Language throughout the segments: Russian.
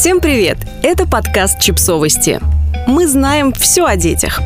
Всем привет! Это подкаст «Чипсовости». Мы знаем все о детях.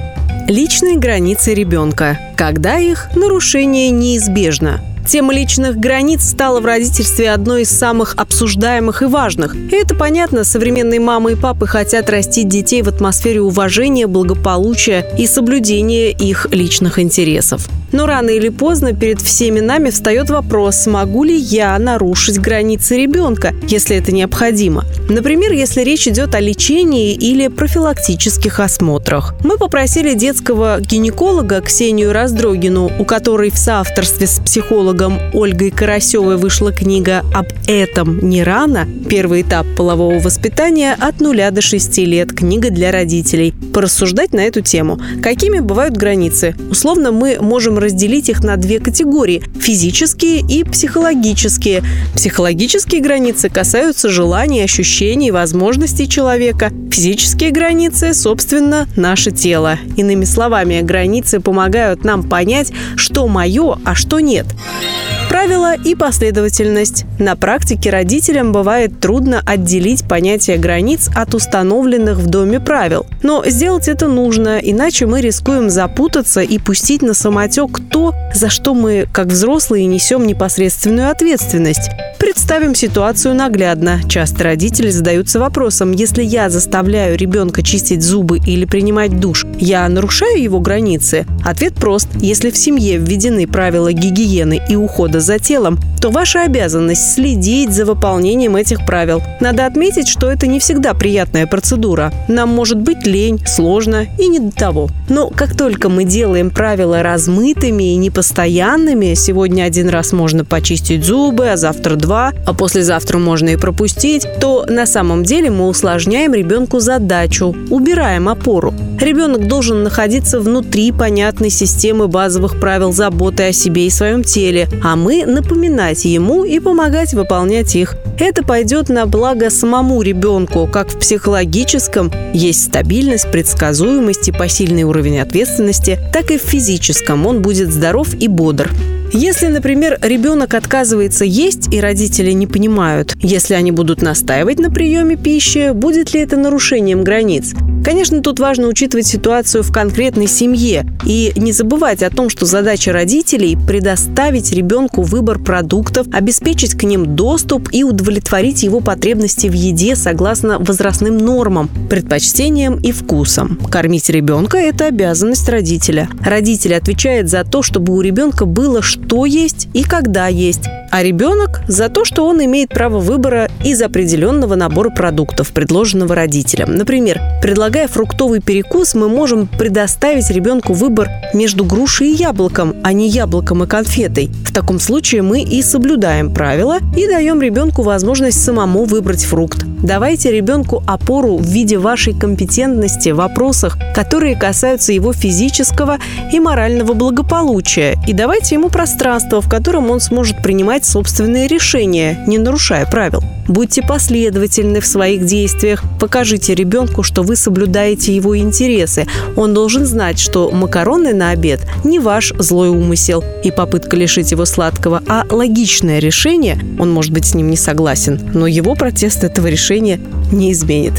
Личные границы ребенка. Когда их нарушение неизбежно – Тема личных границ стала в родительстве одной из самых обсуждаемых и важных. И это понятно, современные мамы и папы хотят растить детей в атмосфере уважения, благополучия и соблюдения их личных интересов. Но рано или поздно перед всеми нами встает вопрос, смогу ли я нарушить границы ребенка, если это необходимо. Например, если речь идет о лечении или профилактических осмотрах. Мы попросили детского гинеколога Ксению Раздрогину, у которой в соавторстве с психологом Ольгой Карасевой вышла книга «Об этом не рано. Первый этап полового воспитания от нуля до шести лет. Книга для родителей». Порассуждать на эту тему. Какими бывают границы? Условно мы можем разделить их на две категории – физические и психологические. Психологические границы касаются желаний, ощущений, возможностей человека. Физические границы, собственно, наше тело. Иными словами, границы помогают нам понять, что мое, а что нет. Правила и последовательность. На практике родителям бывает трудно отделить понятие границ от установленных в доме правил. Но сделать это нужно, иначе мы рискуем запутаться и пустить на самотек то, за что мы, как взрослые, несем непосредственную ответственность. Представим ситуацию наглядно. Часто родители задаются вопросом, если я заставляю ребенка чистить зубы или принимать душ, я нарушаю его границы? Ответ прост. Если в семье введены правила гигиены и ухода за телом, то ваша обязанность следить за выполнением этих правил. Надо отметить, что это не всегда приятная процедура. Нам может быть лень, сложно и не до того. Но как только мы делаем правила размытыми и непостоянными, сегодня один раз можно почистить зубы, а завтра два, а послезавтра можно и пропустить, то на самом деле мы усложняем ребенку задачу, убираем опору. Ребенок должен находиться внутри понятной системы базовых правил заботы о себе и своем теле, а мы напоминать ему и помогать выполнять их. Это пойдет на благо самому ребенку, как в психологическом есть стабильность, предсказуемость и посильный уровень ответственности, так и в физическом он будет здоров и бодр. Если, например, ребенок отказывается есть и родители не понимают, если они будут настаивать на приеме пищи, будет ли это нарушением границ? Конечно, тут важно учитывать ситуацию в конкретной семье и не забывать о том, что задача родителей – предоставить ребенку выбор продуктов, обеспечить к ним доступ и удовлетворить его потребности в еде согласно возрастным нормам, предпочтениям и вкусам. Кормить ребенка – это обязанность родителя. Родитель отвечает за то, чтобы у ребенка было что есть и когда есть, а ребенок за то, что он имеет право выбора из определенного набора продуктов, предложенного родителям. Например, предлагая фруктовый перекус, мы можем предоставить ребенку выбор между грушей и яблоком, а не яблоком и конфетой. В таком случае мы и соблюдаем правила и даем ребенку возможность самому выбрать фрукт. Давайте ребенку опору в виде вашей компетентности в вопросах, которые касаются его физического и морального благополучия, и давайте ему пространство, в котором он сможет принимать собственные решения, не нарушая правил. Будьте последовательны в своих действиях. Покажите ребенку, что вы соблюдаете его интересы. Он должен знать, что макароны на обед не ваш злой умысел и попытка лишить его сладкого, а логичное решение. Он может быть с ним не согласен, но его протест этого решения не изменит.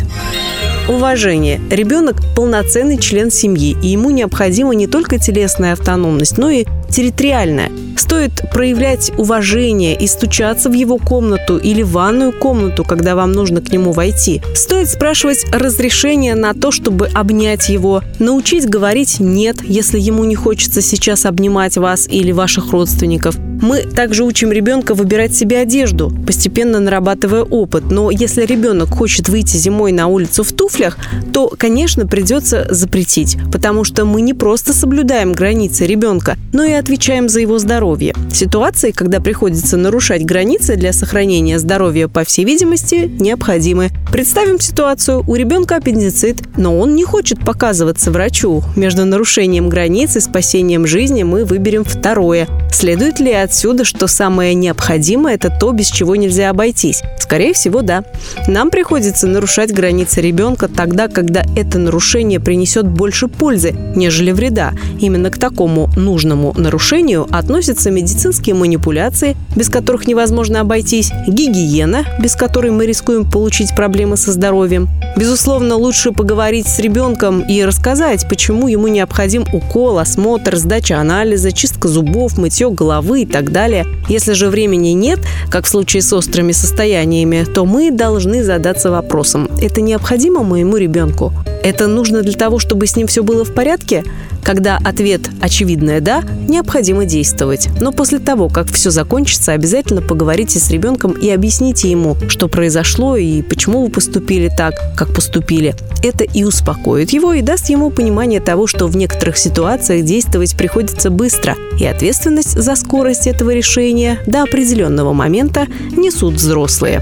Уважение. Ребенок – полноценный член семьи, и ему необходима не только телесная автономность, но и территориальная. Стоит проявлять уважение и стучаться в его комнату или ванную комнату, когда вам нужно к нему войти. Стоит спрашивать разрешение на то, чтобы обнять его, научить говорить «нет», если ему не хочется сейчас обнимать вас или ваших родственников. Мы также учим ребенка выбирать себе одежду, постепенно нарабатывая опыт. Но если ребенок хочет выйти зимой на улицу в туфлях, то, конечно, придется запретить, потому что мы не просто соблюдаем границы ребенка, но и отвечаем за его здоровье. Ситуации, когда приходится нарушать границы для сохранения здоровья, по всей видимости, необходимы. Представим ситуацию, у ребенка аппендицит, но он не хочет показываться врачу. Между нарушением границ и спасением жизни мы выберем второе. Следует ли отсюда, что самое необходимое – это то, без чего нельзя обойтись? Скорее всего, да. Нам приходится нарушать границы ребенка тогда, когда это нарушение принесет больше пользы, нежели вреда. Именно к такому нужному нарушению относятся медицинские манипуляции, без которых невозможно обойтись, гигиена, без которой мы рискуем получить проблемы со здоровьем. Безусловно, лучше поговорить с ребенком и рассказать, почему ему необходим укол, осмотр, сдача анализа, чистка зубов, мытье головы и так далее. Если же времени нет, как в случае с острыми состояниями, то мы должны задаться вопросом, это необходимо моему ребенку? Это нужно для того, чтобы с ним все было в порядке? Когда ответ очевидное «да», необходимо действовать. Но после того, как все закончится, обязательно поговорите с ребенком и объясните ему, что произошло и почему вы поступили так, как поступили. Это и успокоит его и даст ему понимание того, что в некоторых ситуациях действовать приходится быстро, и ответственность за скорость этого решения до определенного момента несут взрослые.